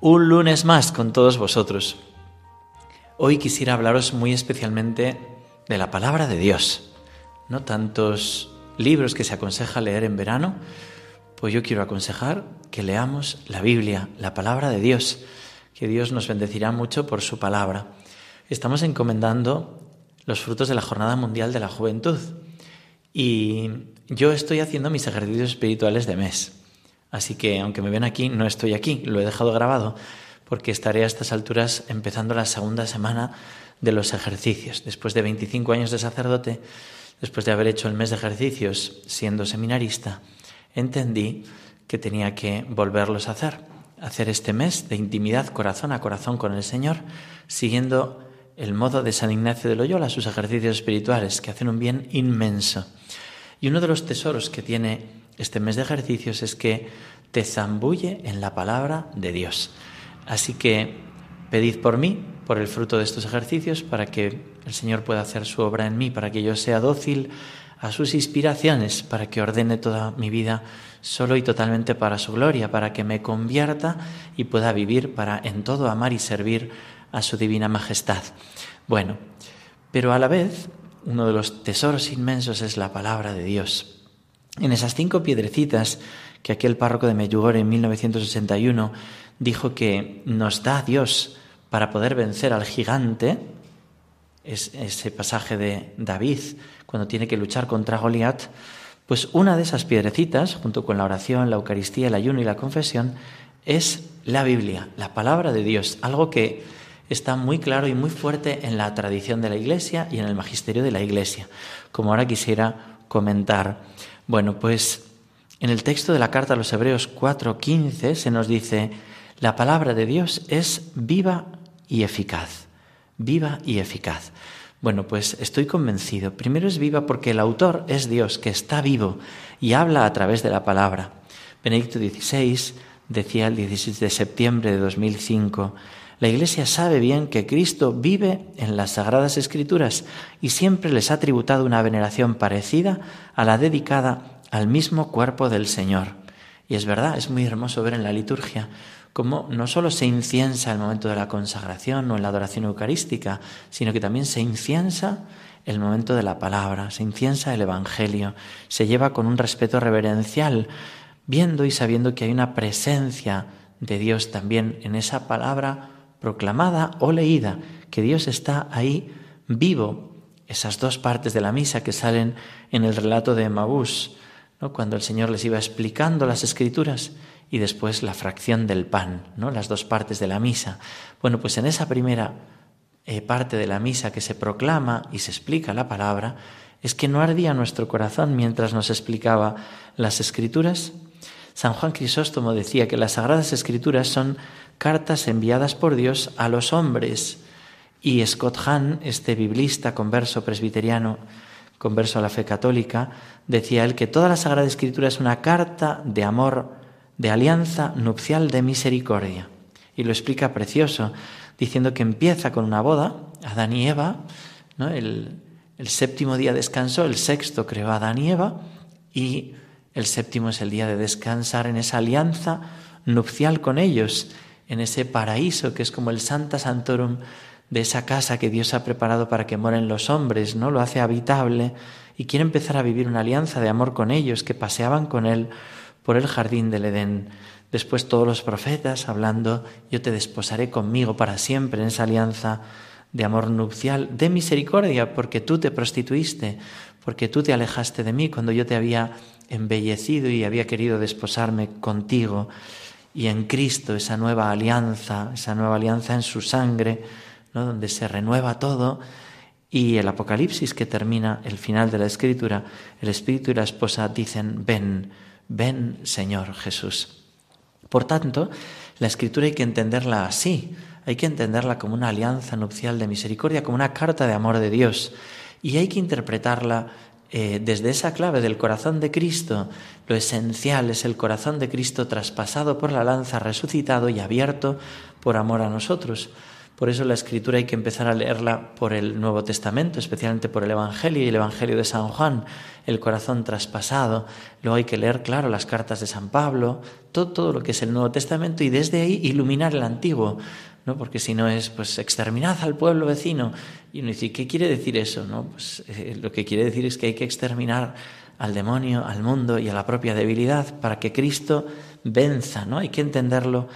un lunes más con todos vosotros. Hoy quisiera hablaros muy especialmente de la palabra de Dios. No tantos libros que se aconseja leer en verano, pues yo quiero aconsejar que leamos la Biblia, la palabra de Dios, que Dios nos bendecirá mucho por su palabra. Estamos encomendando los frutos de la Jornada Mundial de la Juventud y yo estoy haciendo mis ejercicios espirituales de mes. Así que aunque me ven aquí, no estoy aquí, lo he dejado grabado porque estaré a estas alturas empezando la segunda semana de los ejercicios. Después de 25 años de sacerdote, después de haber hecho el mes de ejercicios siendo seminarista, entendí que tenía que volverlos a hacer. Hacer este mes de intimidad corazón a corazón con el Señor, siguiendo el modo de San Ignacio de Loyola, sus ejercicios espirituales, que hacen un bien inmenso. Y uno de los tesoros que tiene este mes de ejercicios es que te zambulle en la palabra de Dios. Así que pedid por mí, por el fruto de estos ejercicios, para que el Señor pueda hacer su obra en mí, para que yo sea dócil a sus inspiraciones, para que ordene toda mi vida solo y totalmente para su gloria, para que me convierta y pueda vivir para en todo amar y servir a su divina majestad. Bueno, pero a la vez uno de los tesoros inmensos es la palabra de Dios. En esas cinco piedrecitas que aquel párroco de Medjugorje en 1961 dijo que nos da Dios para poder vencer al gigante, es ese pasaje de David cuando tiene que luchar contra Goliat, pues una de esas piedrecitas, junto con la oración, la Eucaristía, el ayuno y la confesión, es la Biblia, la palabra de Dios, algo que está muy claro y muy fuerte en la tradición de la Iglesia y en el magisterio de la Iglesia, como ahora quisiera comentar. Bueno, pues en el texto de la carta a los Hebreos 4:15 se nos dice, la palabra de Dios es viva y eficaz, viva y eficaz. Bueno, pues estoy convencido. Primero es viva porque el autor es Dios, que está vivo y habla a través de la palabra. Benedicto XVI decía el 16 de septiembre de 2005, la Iglesia sabe bien que Cristo vive en las Sagradas Escrituras y siempre les ha tributado una veneración parecida a la dedicada al mismo cuerpo del Señor. Y es verdad, es muy hermoso ver en la liturgia cómo no solo se inciensa el momento de la consagración o en la adoración eucarística, sino que también se inciensa el momento de la palabra, se inciensa el Evangelio, se lleva con un respeto reverencial, viendo y sabiendo que hay una presencia de Dios también en esa palabra proclamada o leída, que Dios está ahí vivo. Esas dos partes de la misa que salen en el relato de Maús, ¿no? cuando el Señor les iba explicando las escrituras y después la fracción del pan, ¿no? las dos partes de la misa. Bueno, pues en esa primera eh, parte de la misa que se proclama y se explica la palabra, es que no ardía nuestro corazón mientras nos explicaba las escrituras. San Juan Crisóstomo decía que las sagradas escrituras son cartas enviadas por Dios a los hombres. Y Scott Hahn, este biblista converso presbiteriano, converso a la fe católica, decía él que toda la Sagrada Escritura es una carta de amor, de alianza nupcial de misericordia. Y lo explica precioso, diciendo que empieza con una boda, Adán y Eva, el, el séptimo día descansó, el sexto creó a Adán y Eva, y el séptimo es el día de descansar en esa alianza nupcial con ellos en ese paraíso que es como el Santa Santorum de esa casa que Dios ha preparado para que moren los hombres, ¿no? Lo hace habitable y quiere empezar a vivir una alianza de amor con ellos que paseaban con él por el jardín del Edén. Después todos los profetas hablando, yo te desposaré conmigo para siempre en esa alianza de amor nupcial, de misericordia, porque tú te prostituiste, porque tú te alejaste de mí cuando yo te había embellecido y había querido desposarme contigo y en Cristo esa nueva alianza, esa nueva alianza en su sangre, ¿no? donde se renueva todo, y el Apocalipsis que termina el final de la escritura, el Espíritu y la esposa dicen, ven, ven Señor Jesús. Por tanto, La escritura hay que entenderla así, hay que entenderla como una alianza nupcial de misericordia, como una carta de amor de Dios. Y hay que interpretarla eh, desde esa clave del corazón de Cristo. Lo esencial es el corazón de Cristo traspasado por la lanza, resucitado y abierto por amor a nosotros. Por eso la escritura hay que empezar a leerla por el Nuevo Testamento, especialmente por el Evangelio y el Evangelio de San Juan, el corazón traspasado. Luego hay que leer, claro, las cartas de San Pablo, todo, todo lo que es el Nuevo Testamento y desde ahí iluminar el Antiguo, ¿no? Porque si no es, pues, exterminad al pueblo vecino. Y uno dice, ¿qué quiere decir eso? No? Pues eh, lo que quiere decir es que hay que exterminar al demonio, al mundo y a la propia debilidad para que Cristo venza, ¿no? Hay que entenderlo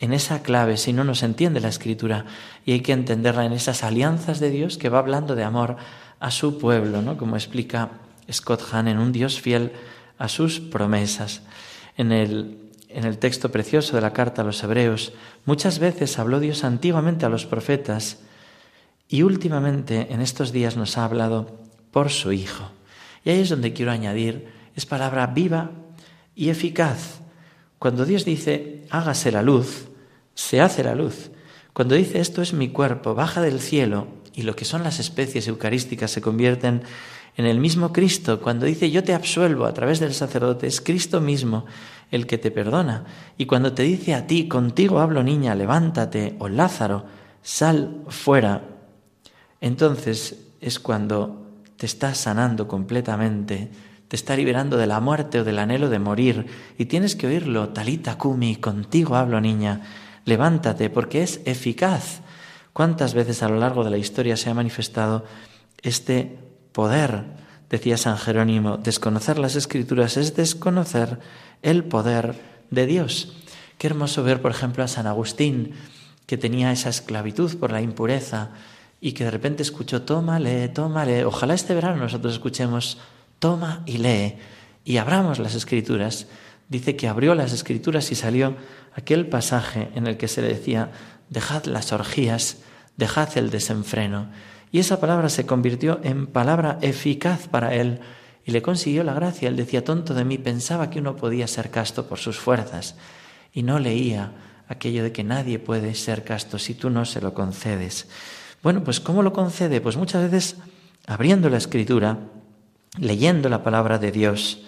en esa clave, si no nos entiende la escritura, y hay que entenderla en esas alianzas de Dios que va hablando de amor a su pueblo, ¿no? como explica Scott Hahn en Un Dios fiel a sus promesas. En el, en el texto precioso de la carta a los hebreos, muchas veces habló Dios antiguamente a los profetas y últimamente en estos días nos ha hablado por su Hijo. Y ahí es donde quiero añadir, es palabra viva y eficaz. Cuando Dios dice, hágase la luz, se hace la luz. Cuando dice esto es mi cuerpo, baja del cielo, y lo que son las especies eucarísticas se convierten en el mismo Cristo. Cuando dice yo te absuelvo a través del sacerdote, es Cristo mismo el que te perdona. Y cuando te dice a ti, contigo hablo niña, levántate, o Lázaro, sal fuera, entonces es cuando te está sanando completamente, te está liberando de la muerte o del anhelo de morir, y tienes que oírlo, talita kumi, contigo hablo niña, levántate, porque es eficaz. ¿Cuántas veces a lo largo de la historia se ha manifestado este poder? Decía San Jerónimo, desconocer las escrituras es desconocer el poder de Dios. Qué hermoso ver, por ejemplo, a San Agustín, que tenía esa esclavitud por la impureza y que de repente escuchó, toma, lee. Ojalá este verano nosotros escuchemos, toma y lee y abramos las escrituras. Dice que abrió las escrituras y salió aquel pasaje en el que se le decía, dejad las orgías, dejad el desenfreno. Y esa palabra se convirtió en palabra eficaz para él y le consiguió la gracia. Él decía, tonto de mí, pensaba que uno podía ser casto por sus fuerzas y no leía aquello de que nadie puede ser casto si tú no se lo concedes. Bueno, pues ¿cómo lo concede? Pues muchas veces abriendo la escritura, leyendo la palabra de Dios.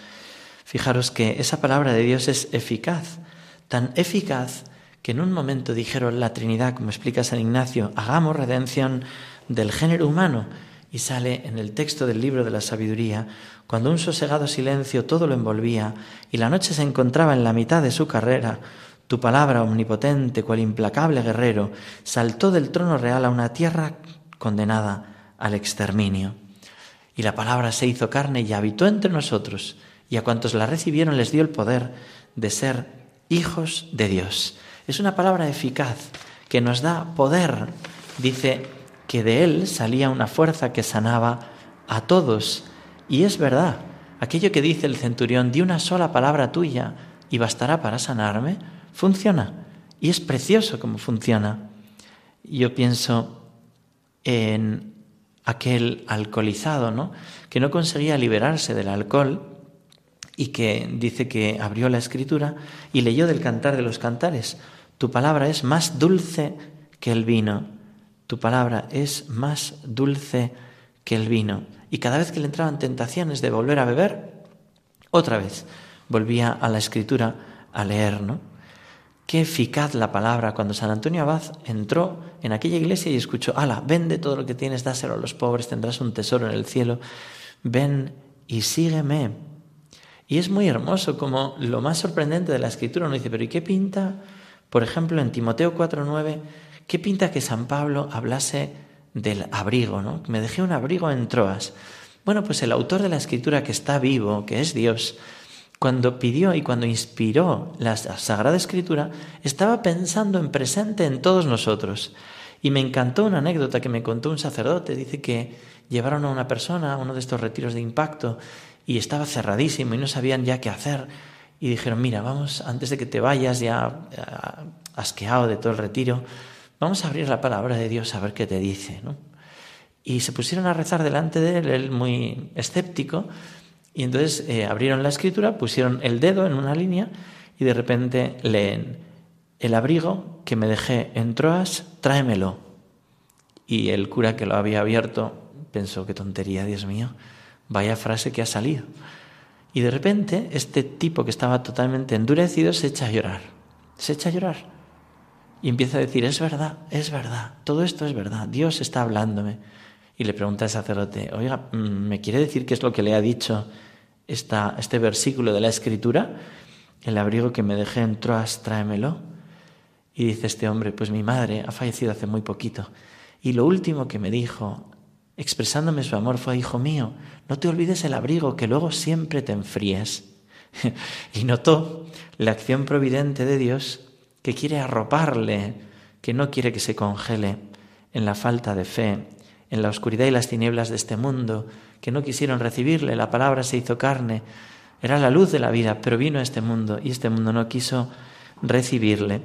Fijaros que esa palabra de Dios es eficaz tan eficaz que en un momento dijeron la Trinidad, como explica San Ignacio, hagamos redención del género humano. Y sale en el texto del libro de la sabiduría, cuando un sosegado silencio todo lo envolvía y la noche se encontraba en la mitad de su carrera, tu palabra omnipotente, cual implacable guerrero, saltó del trono real a una tierra condenada al exterminio. Y la palabra se hizo carne y habitó entre nosotros, y a cuantos la recibieron les dio el poder de ser hijos de Dios. Es una palabra eficaz que nos da poder. Dice que de él salía una fuerza que sanaba a todos. Y es verdad, aquello que dice el centurión, di una sola palabra tuya y bastará para sanarme, funciona. Y es precioso como funciona. Yo pienso en aquel alcoholizado, ¿no? Que no conseguía liberarse del alcohol y que dice que abrió la escritura y leyó del cantar de los cantares. Tu palabra es más dulce que el vino. Tu palabra es más dulce que el vino. Y cada vez que le entraban tentaciones de volver a beber, otra vez volvía a la escritura a leer, ¿no? Qué eficaz la palabra cuando San Antonio Abad entró en aquella iglesia y escuchó, ala, vende todo lo que tienes, dáselo a los pobres, tendrás un tesoro en el cielo, ven y sígueme. Y es muy hermoso como lo más sorprendente de la escritura nos dice, pero ¿y qué pinta? Por ejemplo, en Timoteo 4.9, ¿qué pinta que San Pablo hablase del abrigo? ¿no? Me dejé un abrigo en Troas. Bueno, pues el autor de la escritura que está vivo, que es Dios, cuando pidió y cuando inspiró la Sagrada Escritura, estaba pensando en presente en todos nosotros. Y me encantó una anécdota que me contó un sacerdote. Dice que llevaron a una persona a uno de estos retiros de impacto y estaba cerradísimo y no sabían ya qué hacer. Y dijeron, mira, vamos, antes de que te vayas ya eh, asqueado de todo el retiro, vamos a abrir la palabra de Dios a ver qué te dice. ¿no? Y se pusieron a rezar delante de él, él muy escéptico, y entonces eh, abrieron la escritura, pusieron el dedo en una línea y de repente leen, el abrigo que me dejé en Troas, tráemelo. Y el cura que lo había abierto pensó, qué tontería, Dios mío, vaya frase que ha salido. Y de repente este tipo que estaba totalmente endurecido se echa a llorar, se echa a llorar. Y empieza a decir, es verdad, es verdad, todo esto es verdad, Dios está hablándome. Y le pregunta al sacerdote, oiga, mm, ¿me quiere decir qué es lo que le ha dicho esta, este versículo de la Escritura? El abrigo que me dejé en Troas, tráemelo. Y dice este hombre, pues mi madre ha fallecido hace muy poquito. Y lo último que me dijo, expresándome su amor, fue, hijo mío, no te olvides el abrigo, que luego siempre te enfríes. y notó la acción providente de Dios que quiere arroparle, que no quiere que se congele en la falta de fe, en la oscuridad y las tinieblas de este mundo, que no quisieron recibirle, la palabra se hizo carne, era la luz de la vida, pero vino a este mundo y este mundo no quiso recibirle.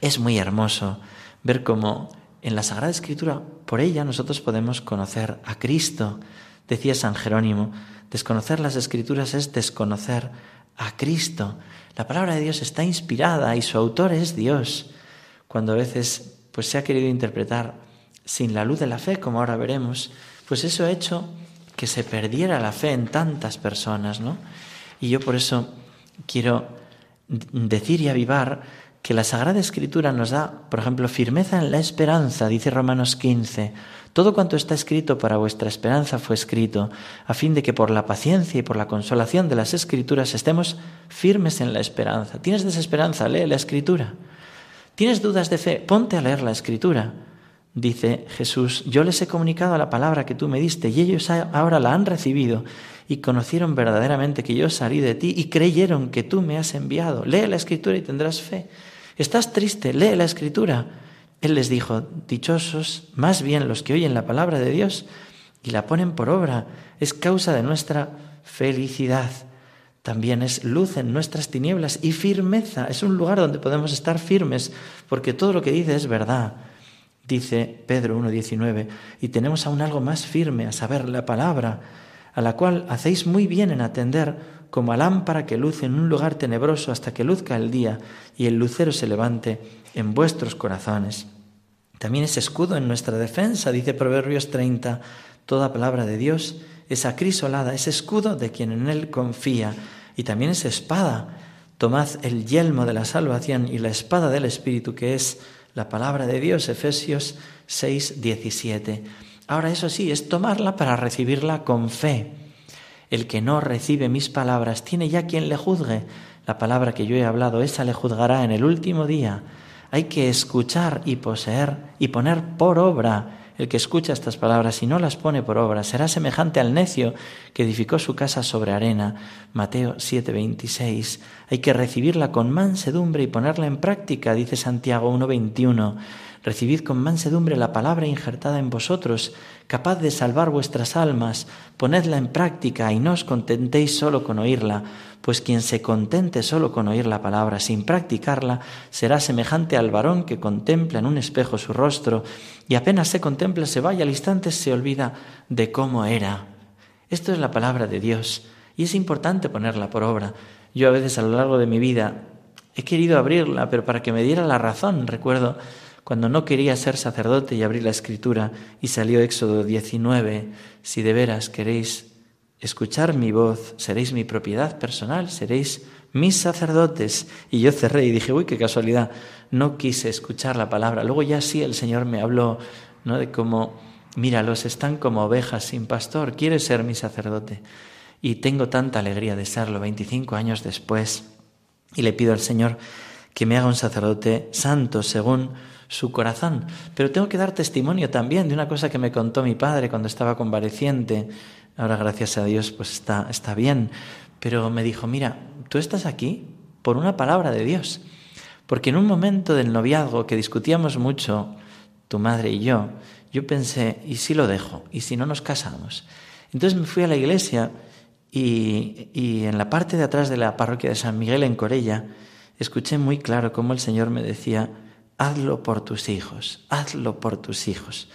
Es muy hermoso ver cómo en la Sagrada Escritura, por ella nosotros podemos conocer a Cristo. Decía San Jerónimo, desconocer las Escrituras es desconocer a Cristo. La palabra de Dios está inspirada y su autor es Dios. Cuando a veces pues se ha querido interpretar sin la luz de la fe, como ahora veremos, pues eso ha hecho que se perdiera la fe en tantas personas, ¿no? Y yo por eso quiero decir y avivar que la Sagrada Escritura nos da, por ejemplo, firmeza en la esperanza, dice Romanos 15. Todo cuanto está escrito para vuestra esperanza fue escrito, a fin de que por la paciencia y por la consolación de las Escrituras estemos firmes en la esperanza. ¿Tienes desesperanza? Lee la Escritura. ¿Tienes dudas de fe? Ponte a leer la Escritura. Dice Jesús, yo les he comunicado la palabra que tú me diste y ellos ahora la han recibido y conocieron verdaderamente que yo salí de ti y creyeron que tú me has enviado. Lee la escritura y tendrás fe. ¿Estás triste? Lee la escritura. Él les dijo, dichosos más bien los que oyen la palabra de Dios y la ponen por obra. Es causa de nuestra felicidad. También es luz en nuestras tinieblas y firmeza. Es un lugar donde podemos estar firmes porque todo lo que dice es verdad dice Pedro 1.19, y tenemos aún algo más firme, a saber, la palabra, a la cual hacéis muy bien en atender como a lámpara que luce en un lugar tenebroso hasta que luzca el día y el lucero se levante en vuestros corazones. También es escudo en nuestra defensa, dice Proverbios 30, toda palabra de Dios es acrisolada, es escudo de quien en él confía, y también es espada. Tomad el yelmo de la salvación y la espada del Espíritu, que es la palabra de Dios, Efesios 6, 17. Ahora eso sí, es tomarla para recibirla con fe. El que no recibe mis palabras tiene ya quien le juzgue. La palabra que yo he hablado, esa le juzgará en el último día. Hay que escuchar y poseer y poner por obra el que escucha estas palabras y no las pone por obra será semejante al necio que edificó su casa sobre arena. Mateo 7:26. Hay que recibirla con mansedumbre y ponerla en práctica, dice Santiago 1:21. Recibid con mansedumbre la palabra injertada en vosotros, capaz de salvar vuestras almas. Ponedla en práctica y no os contentéis solo con oírla, pues quien se contente solo con oír la palabra sin practicarla será semejante al varón que contempla en un espejo su rostro y apenas se contempla se vaya al instante se olvida de cómo era. Esto es la palabra de Dios y es importante ponerla por obra. Yo a veces a lo largo de mi vida he querido abrirla, pero para que me diera la razón, recuerdo cuando no quería ser sacerdote y abrir la escritura y salió Éxodo 19, si de veras queréis escuchar mi voz, seréis mi propiedad personal, seréis mis sacerdotes. Y yo cerré y dije, uy, qué casualidad, no quise escuchar la palabra. Luego ya sí el Señor me habló, ¿no? De cómo, míralos, están como ovejas sin pastor, quieres ser mi sacerdote. Y tengo tanta alegría de serlo 25 años después. Y le pido al Señor que me haga un sacerdote santo según su corazón. Pero tengo que dar testimonio también de una cosa que me contó mi padre cuando estaba convaleciente. Ahora, gracias a Dios, pues está, está bien. Pero me dijo, mira, tú estás aquí por una palabra de Dios. Porque en un momento del noviazgo que discutíamos mucho, tu madre y yo, yo pensé, ¿y si lo dejo? ¿Y si no nos casamos? Entonces me fui a la iglesia y, en la parte de atrás de la parroquia de San Miguel en Corella, escuché muy claro cómo el Señor me decía, hazlo por tus hijos, hazlo por tus hijos.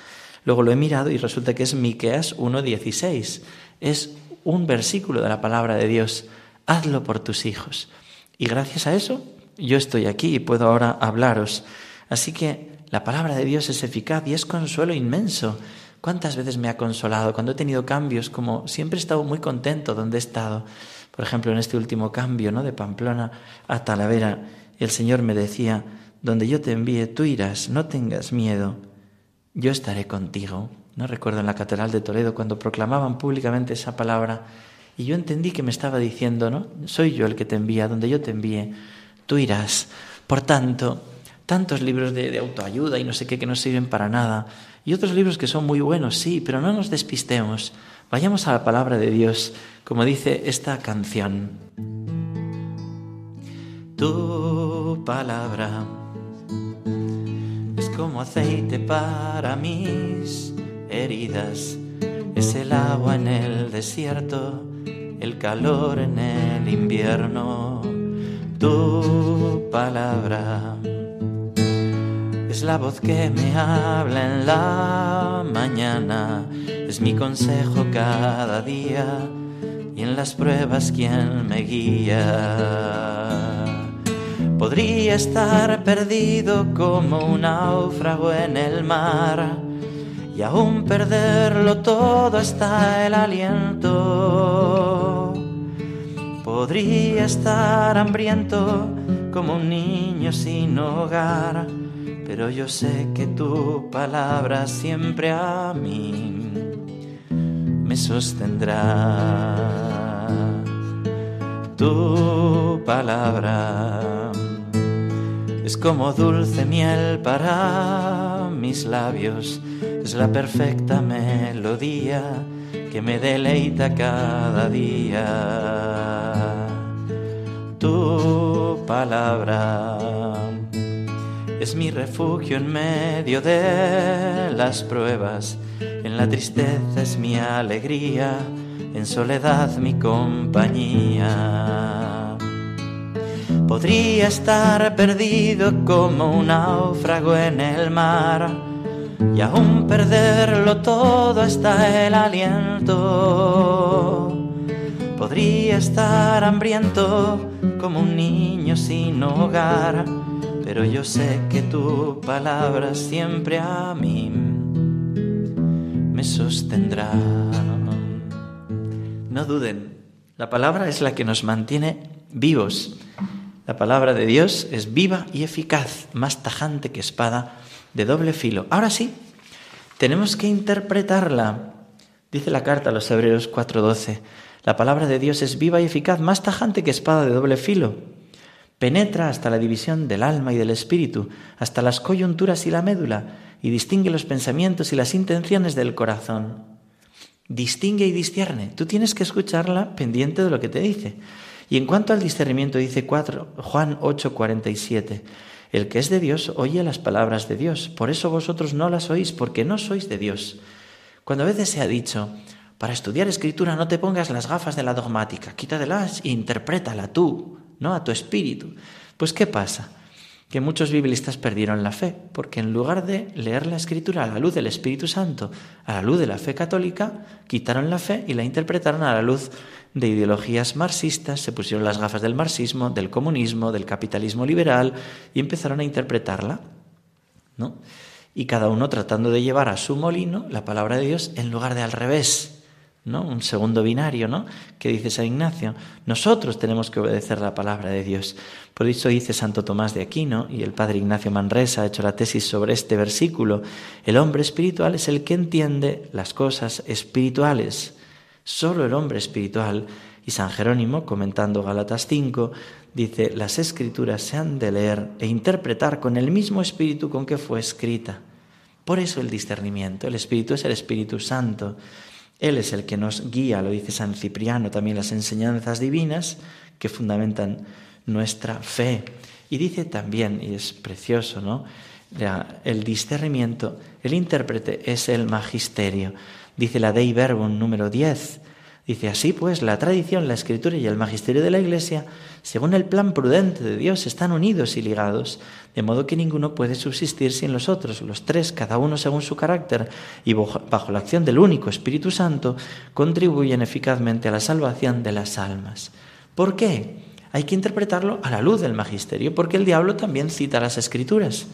Luego lo he mirado y resulta que es Miqueas 1:16. Es un versículo de la palabra de Dios. Hazlo por tus hijos. Y gracias a eso yo estoy aquí y puedo ahora hablaros. Así que la palabra de Dios es eficaz y es consuelo inmenso. ¿Cuántas veces me ha consolado cuando he tenido cambios? Como siempre he estado muy contento donde he estado. Por ejemplo, en este último cambio, ¿no? De Pamplona a Talavera, el Señor me decía, donde yo te envíe, tú irás, no tengas miedo, yo estaré contigo. No recuerdo en la Catedral de Toledo cuando proclamaban públicamente esa palabra y yo entendí que me estaba diciendo, ¿no? Soy yo el que te envía, donde yo te envíe, tú irás. Por tanto, tantos libros de, de autoayuda y no sé qué que no sirven para nada y otros libros que son muy buenos, sí, pero no nos despistemos. Vayamos a la palabra de Dios, como dice esta canción. Tu palabra es como aceite para mis heridas, es el agua en el desierto, el calor en el invierno. Tu palabra es la voz que me habla en la mañana, es mi consejo cada día y en las pruebas quien me guía. Podría estar perdido como un náufrago en el mar y aún perderlo todo hasta el aliento. Podría estar hambriento como un niño sin hogar pero yo sé que tu palabra siempre a mí me sostendrá. Tu palabra es como dulce miel para mis labios, es la perfecta melodía que me deleita cada día. Tu palabra es mi refugio en medio de las pruebas, en la tristeza es mi alegría, en soledad mi compañía. Podría estar perdido como un náufrago en el mar y aún perderlo todo hasta el aliento. Podría estar hambriento como un niño sin hogar pero yo sé que tu palabra siempre a mí me sostendrá. No duden, la palabra es la que nos mantiene vivos. La palabra de Dios es viva y eficaz, más tajante que espada de doble filo. Ahora sí, tenemos que interpretarla. Dice la carta a los Hebreos 4:12. La palabra de Dios es viva y eficaz, más tajante que espada de doble filo Penetra hasta la división del alma y del espíritu, hasta las coyunturas y la médula, y distingue los pensamientos y las intenciones del corazón. Distingue y discierne. Tú tienes que escucharla pendiente de lo que te dice. Y en cuanto al discernimiento, dice 4, Juan 8, 47. El que es de Dios oye las palabras de Dios. Por eso vosotros no las oís, porque no sois de Dios. Cuando a veces se ha dicho, para estudiar escritura no te pongas las gafas de la dogmática, quítatelas e interprétala tú. ¿No? A tu espíritu. Pues ¿qué pasa? Que muchos biblistas perdieron la fe, porque en lugar de leer la escritura a la luz del Espíritu Santo, a la luz de la fe católica, quitaron la fe y la interpretaron a la luz de ideologías marxistas, se pusieron las gafas del marxismo, del comunismo, del capitalismo liberal y empezaron a interpretarla, ¿no? Y cada uno tratando de llevar a su molino la palabra de Dios en lugar de al revés. Un segundo binario, ¿no? Que dice San Ignacio. Nosotros tenemos que obedecer la palabra de Dios. Por eso dice Santo Tomás de Aquino, y el padre Ignacio Manresa ha hecho la tesis sobre este versículo, el hombre espiritual es el que entiende las cosas espirituales. Solo el hombre espiritual. Y San Jerónimo, comentando Galatas 5, dice, las escrituras se han de leer e interpretar con el mismo espíritu con que fue escrita. Por eso el discernimiento. El espíritu es el Espíritu Santo. Él es el que nos guía, lo dice San Cipriano, también las enseñanzas divinas que fundamentan nuestra fe. Y dice también, y es precioso, ¿no? El discernimiento, el intérprete es el magisterio. Dice la Dei Verbum número 10, Dice así pues, la tradición, la escritura y el magisterio de la Iglesia, según el plan prudente de Dios, están unidos y ligados, de modo que ninguno puede subsistir sin los otros. Los tres, cada uno según su carácter y bajo la acción del único Espíritu Santo, contribuyen eficazmente a la salvación de las almas. ¿Por qué? hay que interpretarlo a la luz del magisterio, porque el diablo también cita las escrituras.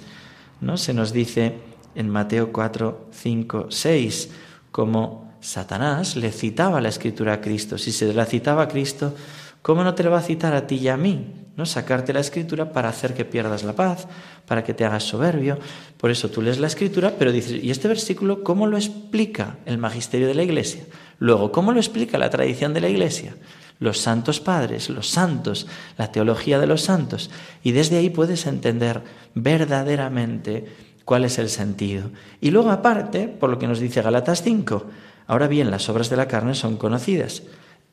¿no? Se nos dice en Mateo 4, 5, 6, como Satanás le citaba la escritura a Cristo. Si se la citaba a Cristo, ¿cómo no te la va a citar a ti y a mí? ¿No? Sacarte la escritura para hacer que pierdas la paz, para que te hagas soberbio. Por eso tú lees la escritura, pero dices, ¿y este versículo cómo lo explica el magisterio de la iglesia? Luego, ¿cómo lo explica la tradición de la iglesia? Los santos padres, los santos, la teología de los santos. Y desde ahí puedes entender verdaderamente cuál es el sentido. Y luego aparte, por lo que nos dice Galatas 5, ahora bien, las obras de la carne son conocidas.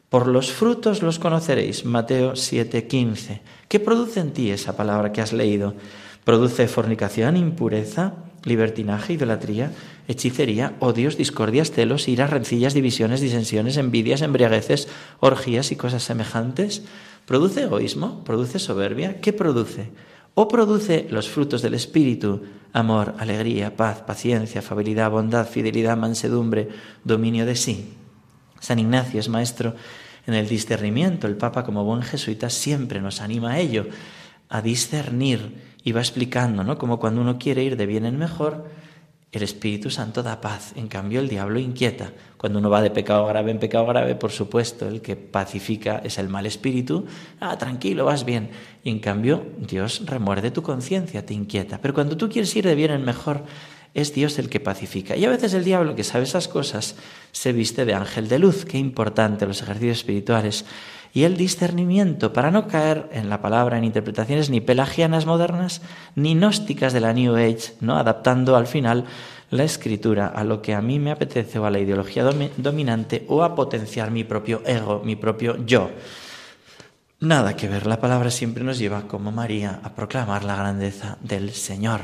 Por los frutos los conoceréis, Mateo 7:15. ¿Qué produce en ti esa palabra que has leído? ¿Produce fornicación, impureza, libertinaje, idolatría, hechicería, odios, discordias, celos, iras, rencillas, divisiones, disensiones, envidias, embriagueces, orgías y cosas semejantes? ¿Produce egoísmo? ¿Produce soberbia? ¿Qué produce? ¿O produce los frutos del Espíritu? Amor, alegría, paz, paciencia, afabilidad, bondad, fidelidad, mansedumbre, dominio de sí. San Ignacio es maestro en el discernimiento. El Papa, como buen jesuita, siempre nos anima a ello, a discernir. Y va explicando, ¿no? Como cuando uno quiere ir de bien en mejor, el Espíritu Santo da paz, en cambio el diablo inquieta. Cuando uno va de pecado grave en pecado grave, por supuesto, el que pacifica es el mal espíritu. Ah, tranquilo, vas bien. Y en cambio Dios remuerde tu conciencia, te inquieta. Pero cuando tú quieres ir de bien en mejor, es Dios el que pacifica. Y a veces el diablo, que sabe esas cosas, se viste de ángel de luz. Qué importante los ejercicios espirituales. Y el discernimiento, para no caer en la palabra en interpretaciones ni pelagianas modernas, ni gnósticas de la New Age, ¿no? adaptando al final la escritura a lo que a mí me apetece o a la ideología dominante o a potenciar mi propio ego, mi propio yo. Nada que ver, la palabra siempre nos lleva, como María, a proclamar la grandeza del Señor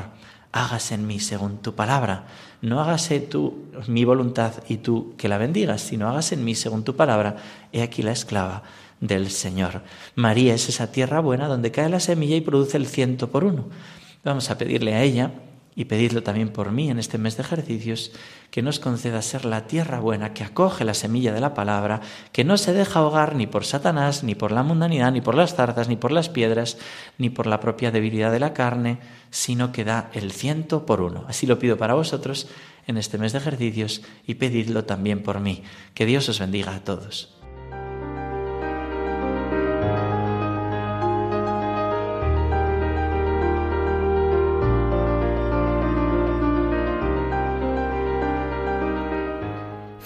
hágase en mí según tu palabra. No hágase tú mi voluntad y tú que la bendigas, sino hágase en mí según tu palabra. He aquí la esclava del Señor. María es esa tierra buena donde cae la semilla y produce el ciento por uno. Vamos a pedirle a ella y pedirlo también por mí en este mes de ejercicios, que nos conceda ser la tierra buena que acoge la semilla de la palabra, que no se deja ahogar ni por Satanás, ni por la mundanidad, ni por las zarzas, ni por las piedras, ni por la propia debilidad de la carne, sino que da el ciento por uno. Así lo pido para vosotros en este mes de ejercicios y pedidlo también por mí. Que Dios os bendiga a todos.